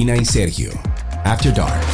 Karina y Sergio, After Dark.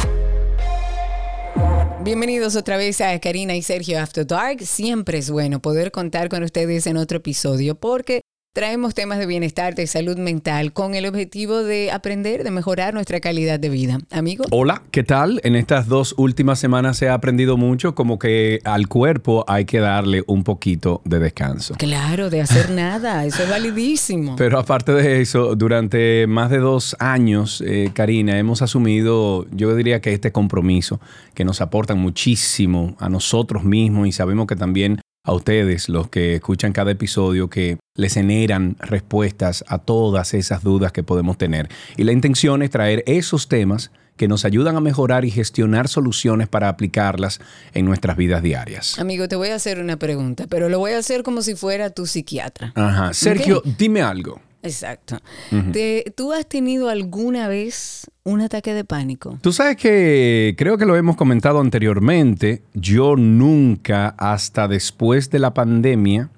Bienvenidos otra vez a Karina y Sergio After Dark. Siempre es bueno poder contar con ustedes en otro episodio porque Traemos temas de bienestar, de salud mental, con el objetivo de aprender, de mejorar nuestra calidad de vida. Amigo. Hola, ¿qué tal? En estas dos últimas semanas se ha aprendido mucho, como que al cuerpo hay que darle un poquito de descanso. Claro, de hacer nada, eso es validísimo. Pero aparte de eso, durante más de dos años, eh, Karina, hemos asumido, yo diría que este compromiso, que nos aportan muchísimo a nosotros mismos y sabemos que también a ustedes, los que escuchan cada episodio, que les generan respuestas a todas esas dudas que podemos tener. Y la intención es traer esos temas que nos ayudan a mejorar y gestionar soluciones para aplicarlas en nuestras vidas diarias. Amigo, te voy a hacer una pregunta, pero lo voy a hacer como si fuera tu psiquiatra. Ajá. Sergio, dime algo. Exacto. ¿Tú has tenido alguna vez un ataque de pánico? Tú sabes que creo que lo hemos comentado anteriormente. Yo nunca, hasta después de la pandemia,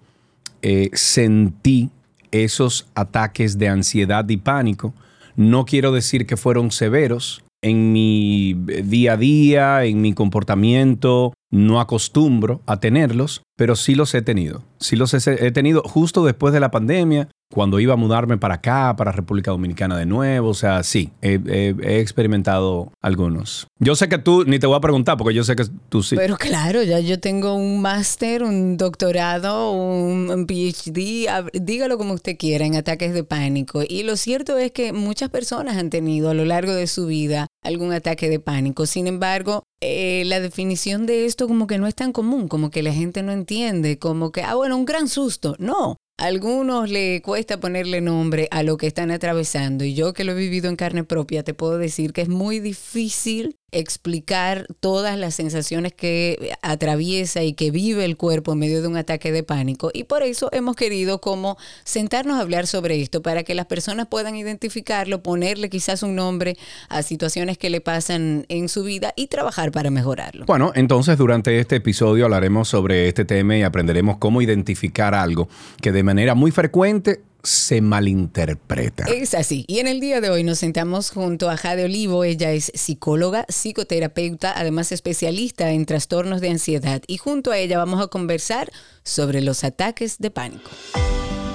eh, sentí esos ataques de ansiedad y pánico. No quiero decir que fueron severos. En mi día a día, en mi comportamiento, no acostumbro a tenerlos, pero sí los he tenido. Sí los he, tenido justo después de la pandemia cuando iba a mudarme para acá, para República Dominicana de nuevo. O sea, sí, he, experimentado algunos. Yo sé que tú, ni te voy a preguntar porque yo sé que tú sí. Pero claro, ya yo tengo un máster, un doctorado, un PhD, dígalo como usted quiera, en ataques de pánico. Y lo cierto es que muchas personas han tenido a lo largo de su vida algún ataque de pánico. Sin embargo, eh, la definición de esto como que no es tan común, como que la gente no entiende, como que, ah, bueno, un gran susto. No, algunos le cuesta ponerle nombre a lo que están atravesando. Y yo que lo he vivido en carne propia te puedo decir que es muy difícil explicar todas las sensaciones que atraviesa y que vive el cuerpo en medio de un ataque de pánico y por eso hemos querido como sentarnos a hablar sobre esto para que las personas puedan identificarlo, ponerle quizás un nombre a situaciones que le pasan en su vida y trabajar para mejorarlo. Bueno, entonces durante este episodio hablaremos sobre este tema y aprenderemos cómo identificar algo que de manera muy frecuente se malinterpreta. Es así. Y en el día de hoy nos sentamos junto a Jade Olivo. Ella es psicóloga, psicoterapeuta, además especialista en trastornos de ansiedad. Y junto a ella vamos a conversar sobre los ataques de pánico.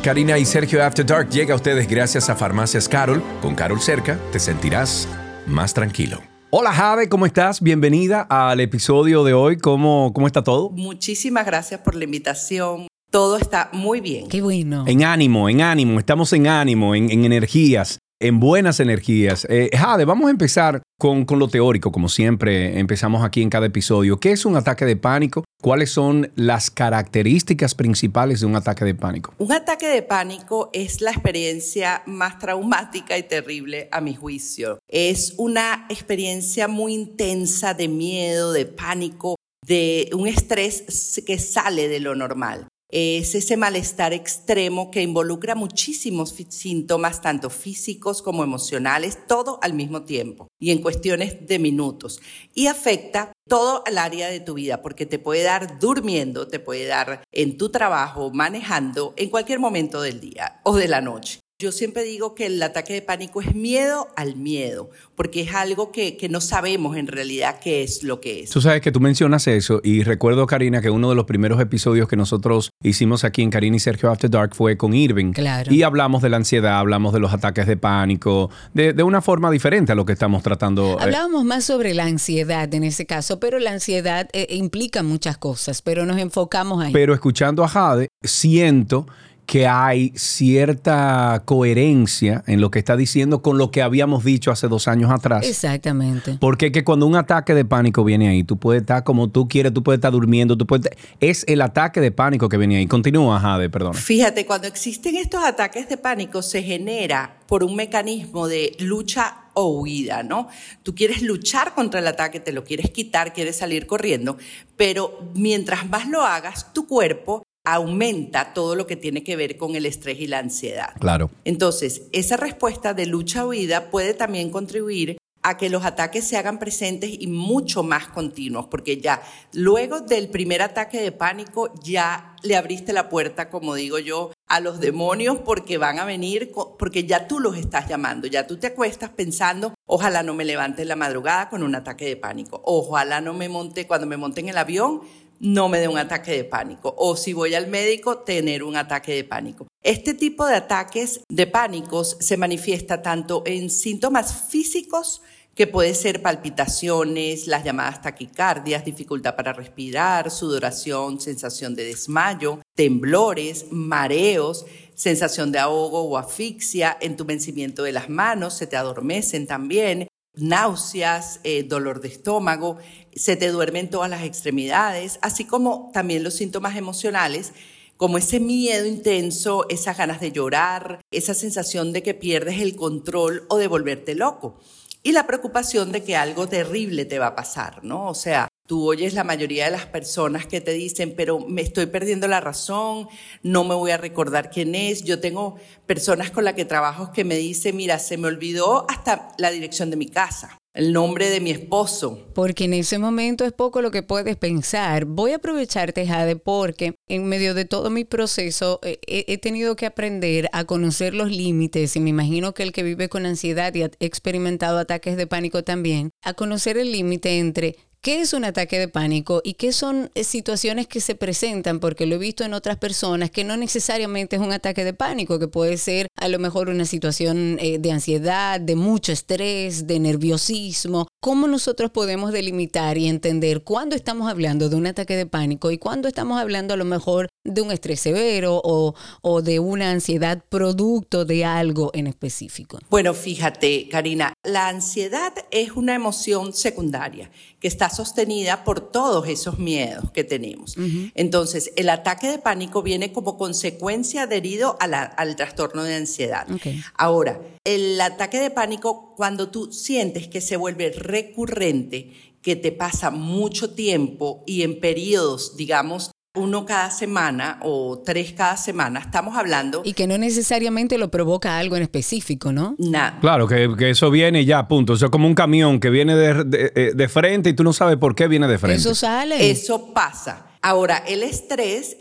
Karina y Sergio After Dark llega a ustedes gracias a Farmacias Carol. Con Carol cerca te sentirás más tranquilo. Hola Jade, ¿cómo estás? Bienvenida al episodio de hoy. ¿Cómo, cómo está todo? Muchísimas gracias por la invitación todo está muy bien. Qué bueno. En ánimo, en ánimo, estamos en ánimo, en, energías, en buenas energías. Eh, Jade, vamos a empezar con, con, lo teórico, como siempre empezamos aquí en cada episodio. ¿Qué es un ataque de pánico? ¿Cuáles son las características principales de un ataque de pánico? Un ataque de pánico es la experiencia más traumática y terrible a mi juicio. Es una experiencia muy intensa de miedo, de pánico, de un estrés que sale de lo normal es ese malestar extremo que involucra muchísimos síntomas, tanto físicos como emocionales, todo al mismo tiempo y en cuestiones de minutos. Y afecta todo el área de tu vida, porque te puede dar durmiendo, te puede dar en tu trabajo, manejando, en cualquier momento del día o de la noche. Yo siempre digo que el ataque de pánico es miedo al miedo, porque es algo que, no sabemos en realidad qué es lo que es. Tú sabes que tú mencionas eso y recuerdo, Karina, que uno de los primeros episodios que nosotros hicimos aquí en Karina y Sergio After Dark fue con Irving. Claro. Y hablamos de la ansiedad, hablamos de los ataques de pánico, de, una forma diferente a lo que estamos tratando. Eh. Hablábamos más sobre la ansiedad en ese caso, pero la ansiedad eh, implica muchas cosas, pero nos enfocamos ahí. Pero escuchando a Jade, siento que hay cierta coherencia en lo que está diciendo con lo que habíamos dicho hace dos años atrás. Exactamente. Porque que cuando un ataque de pánico viene ahí, tú puedes estar como tú quieres, tú puedes estar durmiendo, tú puedes... Es el ataque de pánico que viene ahí. Continúa, Jade, perdón. Fíjate, cuando existen estos ataques de pánico se genera por un mecanismo de lucha o huida, ¿no? Tú quieres luchar contra el ataque, te lo quieres quitar, quieres salir corriendo, pero mientras más lo hagas, tu cuerpo aumenta todo lo que tiene que ver con el estrés y la ansiedad. Claro. Entonces, esa respuesta de lucha o huida puede también contribuir a que los ataques se hagan presentes y mucho más continuos, porque ya luego del primer ataque de pánico ya le abriste la puerta, como digo yo, a los demonios porque van a venir, porque ya tú los estás llamando, ya tú te acuestas pensando, ojalá no me levante en la madrugada con un ataque de pánico, ojalá no me monte, cuando me monte en el avión, no me dé un ataque de pánico, o si voy al médico, tener un ataque de pánico. Este tipo de ataques de pánicos se manifiesta tanto en síntomas físicos, que puede ser palpitaciones, las llamadas taquicardias, dificultad para respirar, sudoración, sensación de desmayo, temblores, mareos, sensación de ahogo o asfixia, entumecimiento de las manos, se te adormecen también, náuseas, eh, dolor de estómago, se te duermen todas las extremidades, así como también los síntomas emocionales como ese miedo intenso, esas ganas de llorar, esa sensación de que pierdes el control o de volverte loco y la preocupación de que algo terrible te va a pasar, ¿no? O sea, tú oyes la mayoría de las personas que te dicen, pero me estoy perdiendo la razón, no me voy a recordar quién es. Yo tengo personas con las que trabajo que me dicen, mira, se me olvidó hasta la dirección de mi casa el nombre de mi esposo. Porque en ese momento es poco lo que puedes pensar. Voy a aprovecharte, Jade, porque en medio de todo mi proceso eh, he, tenido que aprender a conocer los límites y me imagino que el que vive con ansiedad y ha experimentado ataques de pánico también, a conocer el límite entre ¿Qué es un ataque de pánico y qué son eh, situaciones que se presentan? Porque lo he visto en otras personas que no necesariamente es un ataque de pánico, que puede ser a lo mejor una situación eh, de ansiedad, de mucho estrés, de nerviosismo. ¿Cómo nosotros podemos delimitar y entender cuándo estamos hablando de un ataque de pánico y cuándo estamos hablando a lo mejor de un estrés severo o, o de una ansiedad producto de algo en específico? Bueno, fíjate, Karina, la ansiedad es una emoción secundaria que está sostenida por todos esos miedos que tenemos. Entonces, el ataque de pánico viene como consecuencia adherido al trastorno de ansiedad. Ahora, el ataque de pánico, cuando tú sientes que se vuelve recurrente, que te pasa mucho tiempo y en periodos, digamos, uno cada semana o tres cada semana, estamos hablando... Y que no necesariamente lo provoca algo en específico, ¿no? Nada. Claro, que, eso viene ya, punto. Eso es como un camión que viene de, eh, de, frente y tú no sabes por qué viene de frente. Eso sale. Eso pasa. Ahora, el estrés,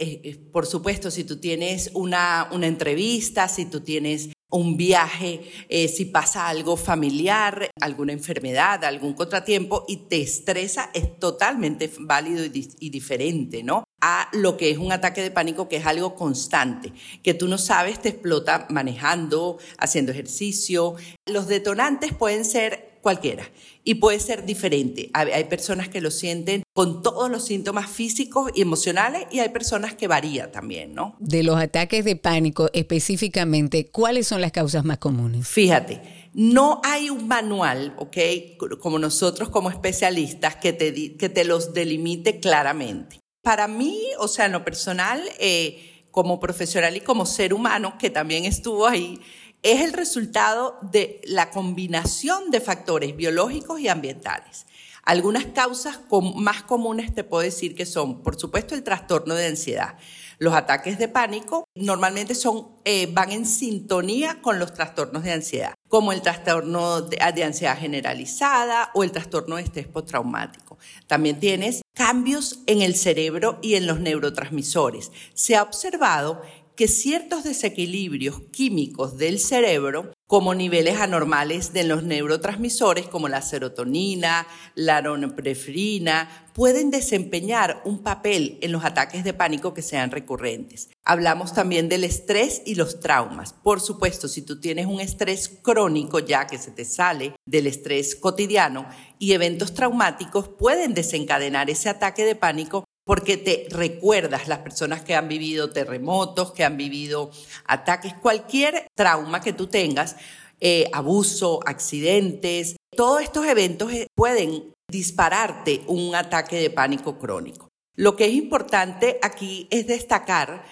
por supuesto, si tú tienes una, una entrevista, si tú tienes un viaje, eh, si pasa algo familiar, alguna enfermedad, algún contratiempo y te estresa, es totalmente válido y, y, diferente, ¿no? A lo que es un ataque de pánico, que es algo constante, que tú no sabes, te explota manejando, haciendo ejercicio. Los detonantes pueden ser cualquiera y puede ser diferente. Hay, personas que lo sienten con todos los síntomas físicos y emocionales y hay personas que varía también, ¿no? De los ataques de pánico específicamente, ¿cuáles son las causas más comunes? Fíjate, no hay un manual, ¿ok? Como nosotros como especialistas que te, que te los delimite claramente. Para mí, o sea, en lo personal, eh, como profesional y como ser humano que también estuvo ahí, es el resultado de la combinación de factores biológicos y ambientales. Algunas causas más comunes te puedo decir que son, por supuesto, el trastorno de ansiedad. Los ataques de pánico normalmente son, eh, van en sintonía con los trastornos de ansiedad, como el trastorno de, de ansiedad generalizada o el trastorno de estrés postraumático. También tienes cambios en el cerebro y en los neurotransmisores. Se ha observado que ciertos desequilibrios químicos del cerebro, como niveles anormales de los neurotransmisores como la serotonina, la norepinefrina, pueden desempeñar un papel en los ataques de pánico que sean recurrentes. Hablamos también del estrés y los traumas. Por supuesto, si tú tienes un estrés crónico ya que se te sale del estrés cotidiano y eventos traumáticos pueden desencadenar ese ataque de pánico porque te recuerdas las personas que han vivido terremotos, que han vivido ataques, cualquier trauma que tú tengas, eh, abuso, accidentes, todos estos eventos eh, pueden dispararte un ataque de pánico crónico. Lo que es importante aquí es destacar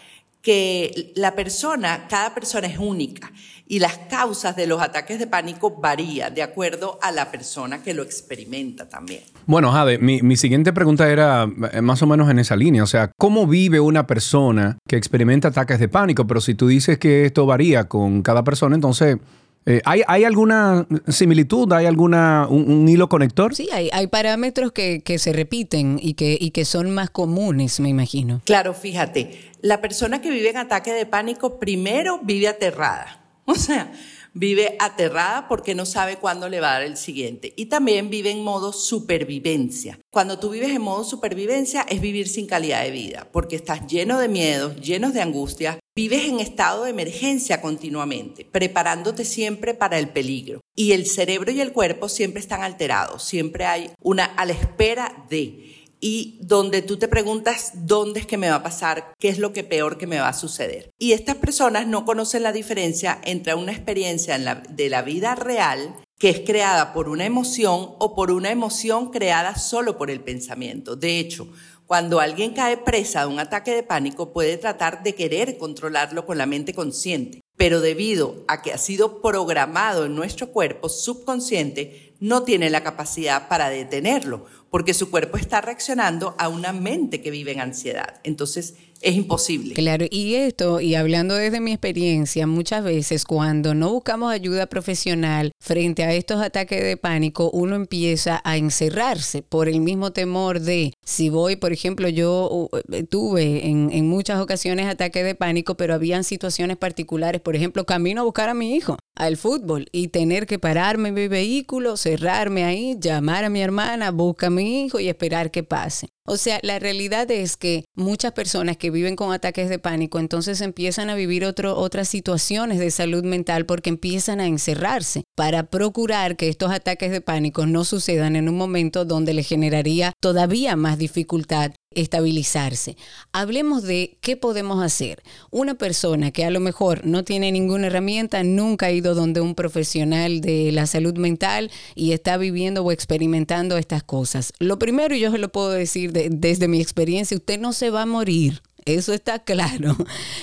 que la persona, cada persona es única y las causas de los ataques de pánico varían de acuerdo a la persona que lo experimenta también. Bueno, Jade, mi, siguiente pregunta era eh, más o menos en esa línea, o sea, ¿cómo vive una persona que experimenta ataques de pánico? Pero si tú dices que esto varía con cada persona, entonces Eh, ¿hay, alguna similitud? ¿Hay alguna un, hilo conector? Sí, hay, hay parámetros que, que, se repiten y que, y que son más comunes, me imagino. Claro, fíjate, la persona que vive en ataque de pánico primero vive aterrada. O sea, vive aterrada porque no sabe cuándo le va a dar el siguiente. Y también vive en modo supervivencia. Cuando tú vives en modo supervivencia es vivir sin calidad de vida, porque estás lleno de miedos, llenos de angustia, vives en estado de emergencia continuamente, preparándote siempre para el peligro. Y el cerebro y el cuerpo siempre están alterados, siempre hay una a la espera de y donde tú te preguntas dónde es que me va a pasar, qué es lo que peor que me va a suceder. Y estas personas no conocen la diferencia entre una experiencia de la vida real que es creada por una emoción o por una emoción creada solo por el pensamiento. De hecho, cuando alguien cae presa de un ataque de pánico puede tratar de querer controlarlo con la mente consciente, pero debido a que ha sido programado en nuestro cuerpo subconsciente, no tiene la capacidad para detenerlo porque su cuerpo está reaccionando a una mente que vive en ansiedad. Entonces, es imposible. Claro, y esto, y hablando desde mi experiencia, muchas veces cuando no buscamos ayuda profesional frente a estos ataques de pánico, uno empieza a encerrarse por el mismo temor de, si voy, por ejemplo, yo eh, tuve en, muchas ocasiones ataques de pánico, pero habían situaciones particulares, por ejemplo, camino a buscar a mi hijo al fútbol y tener que pararme en mi vehículo, cerrarme ahí, llamar a mi hermana, busca a mi hijo y esperar que pase. O sea, la realidad es que muchas personas que viven con ataques de pánico entonces empiezan a vivir otras situaciones de salud mental porque empiezan a encerrarse para procurar que estos ataques de pánico no sucedan en un momento donde le generaría todavía más dificultad estabilizarse. Hablemos de qué podemos hacer. Una persona que a lo mejor no tiene ninguna herramienta, nunca ha ido donde un profesional de la salud mental y está viviendo o experimentando estas cosas. Lo primero, y yo se lo puedo decir desde mi experiencia, usted no se va a morir. Eso está claro.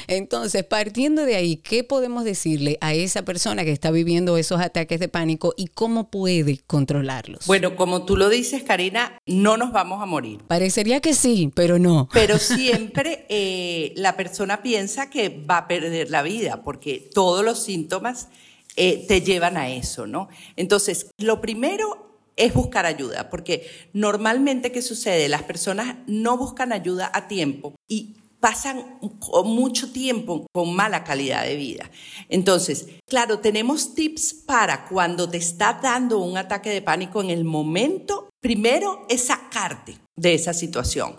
Entonces, partiendo de ahí, ¿qué podemos decirle a esa persona que está viviendo esos ataques de pánico y cómo puede controlarlos? Bueno, como tú lo dices, Karina, no nos vamos a morir. Parecería que sí, pero no. Pero siempre eh, la persona piensa que va a perder la vida porque todos los síntomas eh, te llevan a eso, ¿no? Entonces, lo primero es buscar ayuda, porque normalmente, ¿qué sucede? Las personas no buscan ayuda a tiempo y pasan mucho tiempo con mala calidad de vida. Entonces, claro, tenemos tips para cuando te está dando un ataque de pánico en el momento, primero es sacarte de esa situación.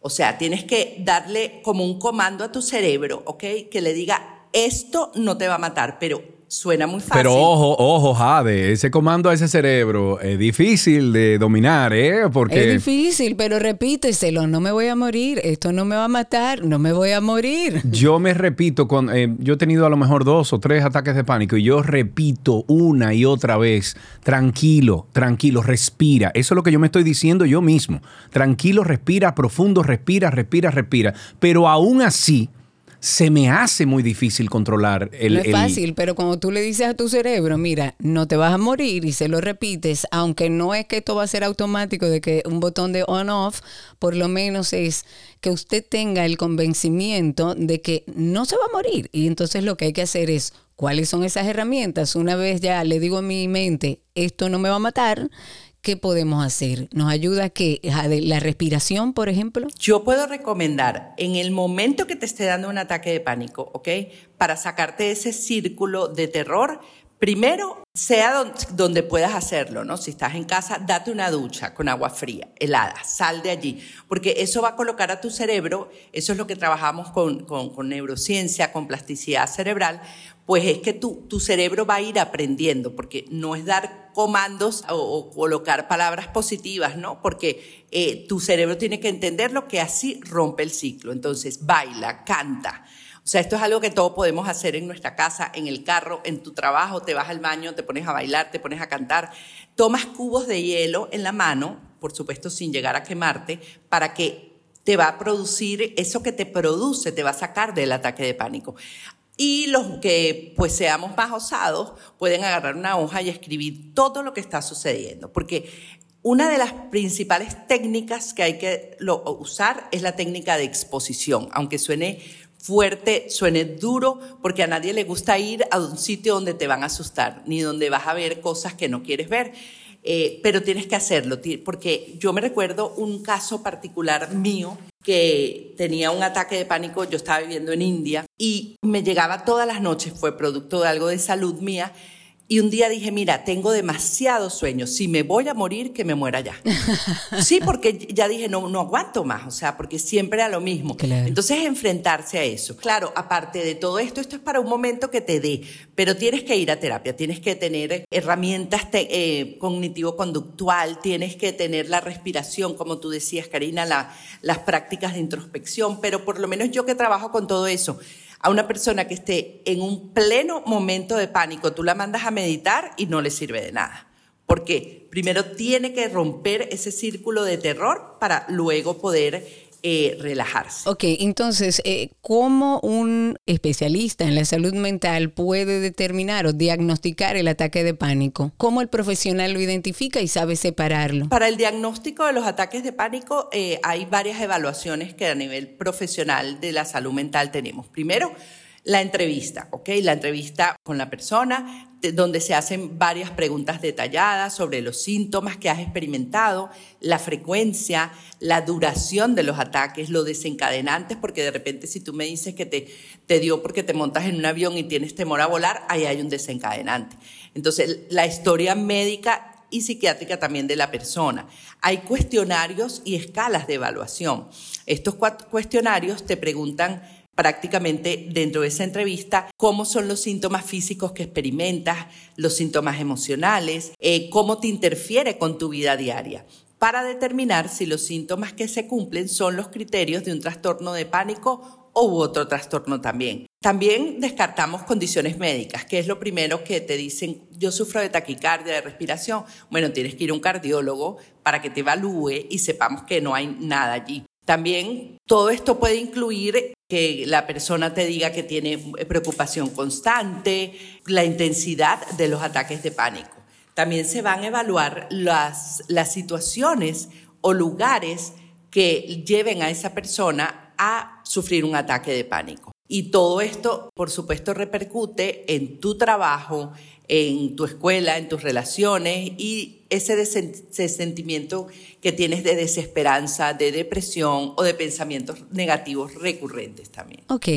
O sea, tienes que darle como un comando a tu cerebro, ¿ok? Que le diga, esto no te va a matar, pero Suena muy fácil. Pero ojo, ojo, Jade, ese comando a ese cerebro es difícil de dominar, ¿eh? Porque... Es difícil, pero repíteselo, no me voy a morir, esto no me va a matar, no me voy a morir. Yo me repito, cuando, eh, yo he tenido a lo mejor dos o tres ataques de pánico y yo repito una y otra vez, tranquilo, tranquilo, respira. Eso es lo que yo me estoy diciendo yo mismo. Tranquilo, respira, profundo, respira, respira, respira. Pero aún así se me hace muy difícil controlar el... No es fácil, pero cuando tú le dices a tu cerebro, mira, no te vas a morir y se lo repites, aunque no es que esto va a ser automático de que un botón de on-off, por lo menos es que usted tenga el convencimiento de que no se va a morir. Y entonces lo que hay que hacer es, ¿cuáles son esas herramientas? Una vez ya le digo a mi mente, esto no me va a matar, ¿qué podemos hacer? ¿Nos ayuda que la respiración, por ejemplo? Yo puedo recomendar en el momento que te esté dando un ataque de pánico, ¿ok? Para sacarte ese círculo de terror, primero, sea donde, puedas hacerlo, ¿no? Si estás en casa, date una ducha con agua fría, helada, sal de allí, porque eso va a colocar a tu cerebro, eso es lo que trabajamos con, con neurociencia, con plasticidad cerebral, pues es que tu, tu cerebro va a ir aprendiendo, porque no es dar comandos o, colocar palabras positivas, ¿no? Porque eh, tu cerebro tiene que entenderlo que así rompe el ciclo. Entonces, baila, canta. O sea, esto es algo que todos podemos hacer en nuestra casa, en el carro, en tu trabajo, te vas al baño, te pones a bailar, te pones a cantar, tomas cubos de hielo en la mano, por supuesto sin llegar a quemarte, para que te va a producir eso que te produce, te va a sacar del ataque de pánico. Y los que pues seamos más osados pueden agarrar una hoja y escribir todo lo que está sucediendo, porque una de las principales técnicas que hay que usar es la técnica de exposición, aunque suene fuerte, suene duro, porque a nadie le gusta ir a un sitio donde te van a asustar, ni donde vas a ver cosas que no quieres ver. Eh, pero tienes que hacerlo, porque yo me recuerdo un caso particular mío que tenía un ataque de pánico, yo estaba viviendo en India y me llegaba todas las noches, fue producto de algo de salud mía, y un día dije, mira, tengo demasiado sueño. Si me voy a morir, que me muera ya. sí, porque ya dije, no, no aguanto más. O sea, porque siempre era lo mismo. Entonces, enfrentarse a eso. Claro, aparte de todo esto, esto es para un momento que te dé, pero tienes que ir a terapia, tienes que tener herramientas eh, cognitivo-conductual, tienes que tener la respiración, como tú decías, Karina, las prácticas de introspección, pero por lo menos yo que trabajo con todo eso, a una persona que esté en un pleno momento de pánico, tú la mandas a meditar y no le sirve de nada. Porque primero tiene que romper ese círculo de terror para luego poder eh, relajarse. Ok, entonces, eh, ¿cómo un especialista en la salud mental puede determinar o diagnosticar el ataque de pánico? ¿Cómo el profesional lo identifica y sabe separarlo? Para el diagnóstico de los ataques de pánico eh, hay varias evaluaciones que a nivel profesional de la salud mental tenemos. Primero, la entrevista, ¿ok? La entrevista con la persona, donde se hacen varias preguntas detalladas sobre los síntomas que has experimentado, la frecuencia, la duración de los ataques, los desencadenantes, porque de repente si tú me dices que te, te dio porque te montas en un avión y tienes temor a volar, ahí hay un desencadenante. Entonces, la historia médica y psiquiátrica también de la persona. Hay cuestionarios y escalas de evaluación. Estos cuestionarios te preguntan prácticamente dentro de esa entrevista cómo son los síntomas físicos que experimentas, los síntomas emocionales, eh, cómo te interfiere con tu vida diaria para determinar si los síntomas que se cumplen son los criterios de un trastorno de pánico u otro trastorno también. También descartamos condiciones médicas, que es lo primero que te dicen, yo sufro de taquicardia, de respiración. Bueno, tienes que ir a un cardiólogo para que te evalúe y sepamos que no hay nada allí. También todo esto puede incluir que la persona te diga que tiene preocupación constante, la intensidad de los ataques de pánico. También se van a evaluar las, las situaciones o lugares que lleven a esa persona a sufrir un ataque de pánico. Y todo esto, por supuesto, repercute en tu trabajo, en tu escuela, en tus relaciones y ese, sentimiento que tienes de desesperanza, de depresión o de pensamientos negativos recurrentes también. Ok,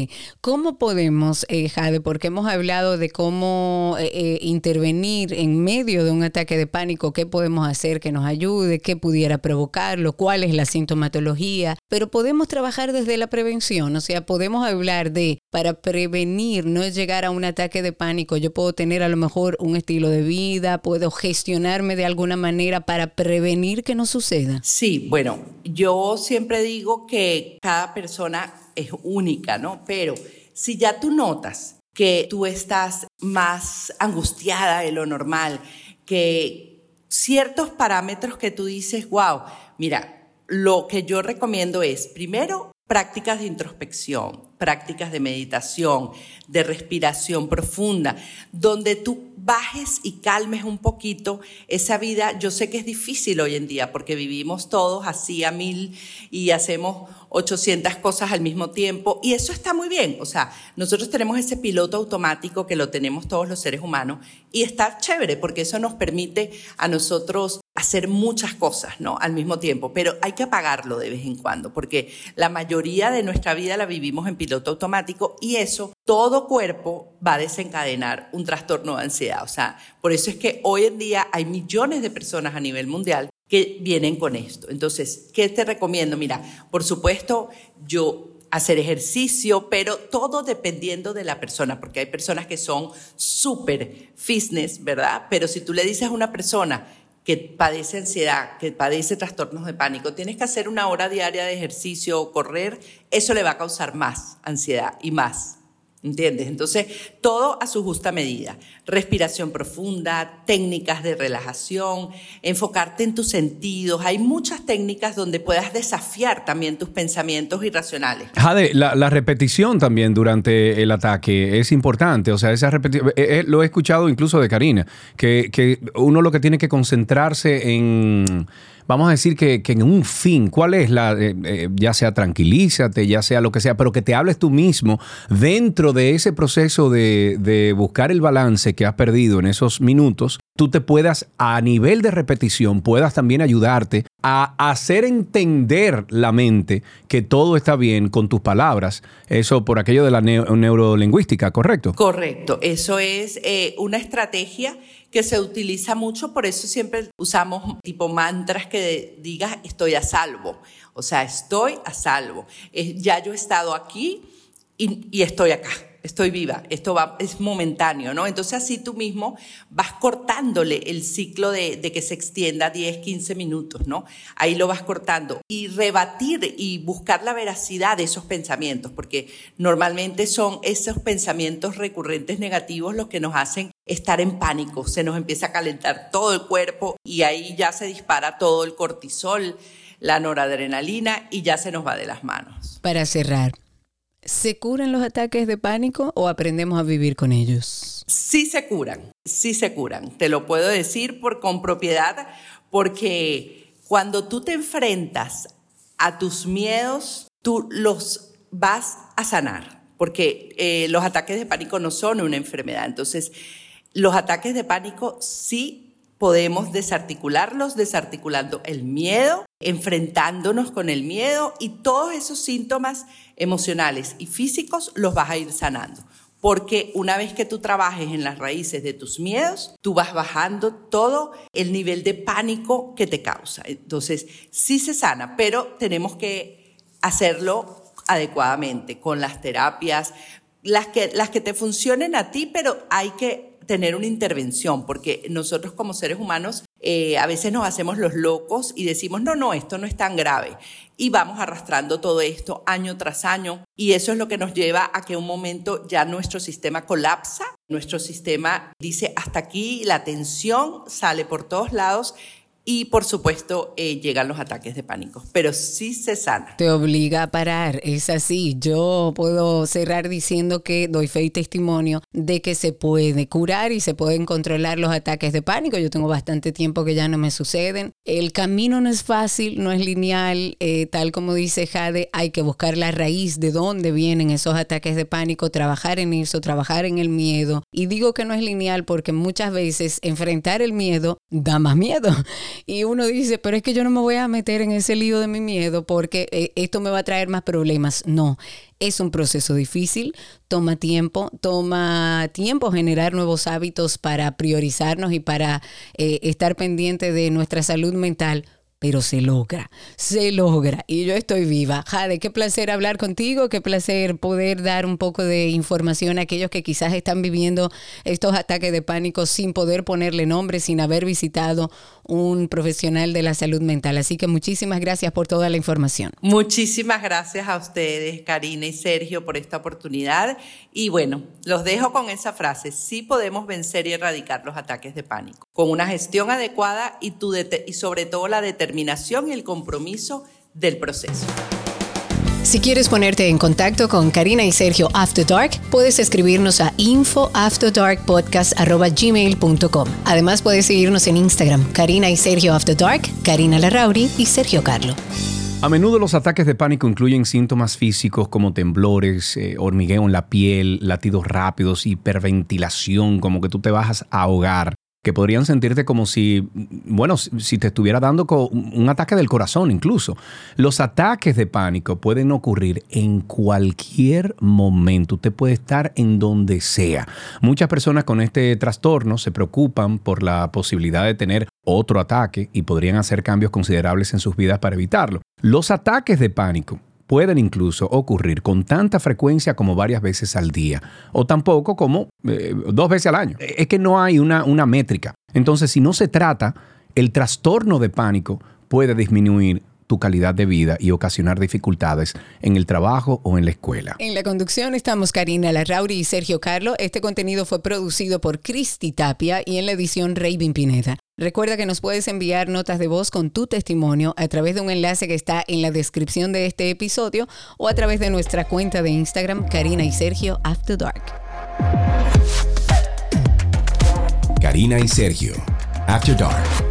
¿cómo podemos, eh, Jade, porque hemos hablado de cómo eh, eh, intervenir en medio de un ataque de pánico, qué podemos hacer que nos ayude, qué pudiera provocarlo, cuál es la sintomatología, pero podemos trabajar desde la prevención, o sea, podemos hablar de, para prevenir, no llegar a un ataque de pánico, yo puedo tener a lo mejor un estilo de vida, puedo gestionarme de algún una manera para prevenir que no suceda? Sí, bueno, yo siempre digo que cada persona es única, ¿no? Pero si ya tú notas que tú estás más angustiada de lo normal, que ciertos parámetros que tú dices, wow, mira, lo que yo recomiendo es, primero, prácticas de introspección, prácticas de meditación, de respiración profunda, donde tú bajes y calmes un poquito esa vida. Yo sé que es difícil hoy en día porque vivimos todos así a mil y hacemos 800 cosas al mismo tiempo y eso está muy bien. O sea, nosotros tenemos ese piloto automático que lo tenemos todos los seres humanos y está chévere porque eso nos permite a nosotros hacer muchas cosas, ¿no? Al mismo tiempo, pero hay que apagarlo de vez en cuando porque la mayoría de nuestra vida la vivimos en piloto automático y eso todo cuerpo va a desencadenar un trastorno de ansiedad. O sea, por eso es que hoy en día hay millones de personas a nivel mundial que vienen con esto. Entonces, ¿qué te recomiendo? Mira, por supuesto, yo hacer ejercicio, pero todo dependiendo de la persona, porque hay personas que son súper fitness, ¿verdad? Pero si tú le dices a una persona que padece ansiedad, que padece trastornos de pánico, tienes que hacer una hora diaria de ejercicio o correr, eso le va a causar más ansiedad y más. ¿Entiendes? Entonces, todo a su justa medida. Respiración profunda, técnicas de relajación, enfocarte en tus sentidos. Hay muchas técnicas donde puedas desafiar también tus pensamientos irracionales. Jade, la, repetición también durante el ataque es importante. O sea, esa repetición, eh, eh, lo he escuchado incluso de Karina, que, que uno lo que tiene que concentrarse en vamos a decir que, en un fin, ¿cuál es la, eh, eh, ya sea tranquilízate, ya sea lo que sea, pero que te hables tú mismo dentro de ese proceso de, de buscar el balance que has perdido en esos minutos, tú te puedas, a nivel de repetición, puedas también ayudarte a hacer entender la mente que todo está bien con tus palabras. Eso por aquello de la neurolingüística, ¿correcto? Correcto. Eso es eh, una estrategia que se utiliza mucho, por eso siempre usamos tipo mantras que digas estoy a salvo. O sea, estoy a salvo. ya yo he estado aquí y estoy acá estoy viva, esto va, es momentáneo, ¿no? Entonces así tú mismo vas cortándole el ciclo de, de, que se extienda 10, 15 minutos, ¿no? Ahí lo vas cortando y rebatir y buscar la veracidad de esos pensamientos, porque normalmente son esos pensamientos recurrentes negativos los que nos hacen estar en pánico, se nos empieza a calentar todo el cuerpo y ahí ya se dispara todo el cortisol, la noradrenalina y ya se nos va de las manos. Para cerrar, ¿Se curan los ataques de pánico o aprendemos a vivir con ellos? Sí se curan, sí se curan. Te lo puedo decir por, con propiedad porque cuando tú te enfrentas a tus miedos, tú los vas a sanar, porque eh, los ataques de pánico no son una enfermedad. Entonces, los ataques de pánico sí podemos desarticularlos, desarticulando el miedo, enfrentándonos con el miedo y todos esos síntomas emocionales y físicos los vas a ir sanando. Porque una vez que tú trabajes en las raíces de tus miedos, tú vas bajando todo el nivel de pánico que te causa. Entonces, sí se sana, pero tenemos que hacerlo adecuadamente con las terapias, las que, las que te funcionen a ti, pero hay que tener una intervención, porque nosotros como seres humanos eh, a veces nos hacemos los locos y decimos, no, no, esto no es tan grave. Y vamos arrastrando todo esto año tras año y eso es lo que nos lleva a que un momento ya nuestro sistema colapsa, nuestro sistema dice, hasta aquí la tensión sale por todos lados y por supuesto eh, llegan los ataques de pánico, pero sí se sana. Te obliga a parar, es así. Yo puedo cerrar diciendo que doy fe y testimonio de que se puede curar y se pueden controlar los ataques de pánico. Yo tengo bastante tiempo que ya no me suceden. El camino no es fácil, no es lineal, eh, tal como dice Jade, hay que buscar la raíz de dónde vienen esos ataques de pánico, trabajar en eso, trabajar en el miedo. Y digo que no es lineal porque muchas veces enfrentar el miedo da más miedo. Y uno dice, pero es que yo no me voy a meter en ese lío de mi miedo porque eh, esto me va a traer más problemas. No, es un proceso difícil, toma tiempo, toma tiempo generar nuevos hábitos para priorizarnos y para eh, estar pendiente de nuestra salud mental pero se logra, se logra y yo estoy viva. Jade, qué placer hablar contigo, qué placer poder dar un poco de información a aquellos que quizás están viviendo estos ataques de pánico sin poder ponerle nombre, sin haber visitado un profesional de la salud mental. Así que muchísimas gracias por toda la información. Muchísimas gracias a ustedes, Karina y Sergio, por esta oportunidad. Y bueno, los dejo con esa frase, sí podemos vencer y erradicar los ataques de pánico, con una gestión adecuada y, tu y sobre todo la determinación y el compromiso del proceso. Si quieres ponerte en contacto con Karina y Sergio After Dark, puedes escribirnos a infoafterdarkpodcast.gmail.com. Además, puedes seguirnos en Instagram, Karina y Sergio After Dark, Karina Larrauri y Sergio Carlo. A menudo los ataques de pánico incluyen síntomas físicos como temblores, eh, hormigueo en la piel, latidos rápidos, hiperventilación, como que tú te vas a ahogar que podrían sentirte como si, bueno, si te estuviera dando un ataque del corazón incluso. Los ataques de pánico pueden ocurrir en cualquier momento. Usted puede estar en donde sea. Muchas personas con este trastorno se preocupan por la posibilidad de tener otro ataque y podrían hacer cambios considerables en sus vidas para evitarlo. Los ataques de pánico pueden incluso ocurrir con tanta frecuencia como varias veces al día, o tampoco como eh, dos veces al año. Es que no hay una, una métrica. Entonces, si no se trata, el trastorno de pánico puede disminuir tu calidad de vida y ocasionar dificultades en el trabajo o en la escuela. En la conducción estamos Karina Larrauri y Sergio Carlo. Este contenido fue producido por Cristi Tapia y en la edición Raven Pineda. Recuerda que nos puedes enviar notas de voz con tu testimonio a través de un enlace que está en la descripción de este episodio o a través de nuestra cuenta de Instagram Karina y Sergio After Dark. Karina y Sergio After Dark.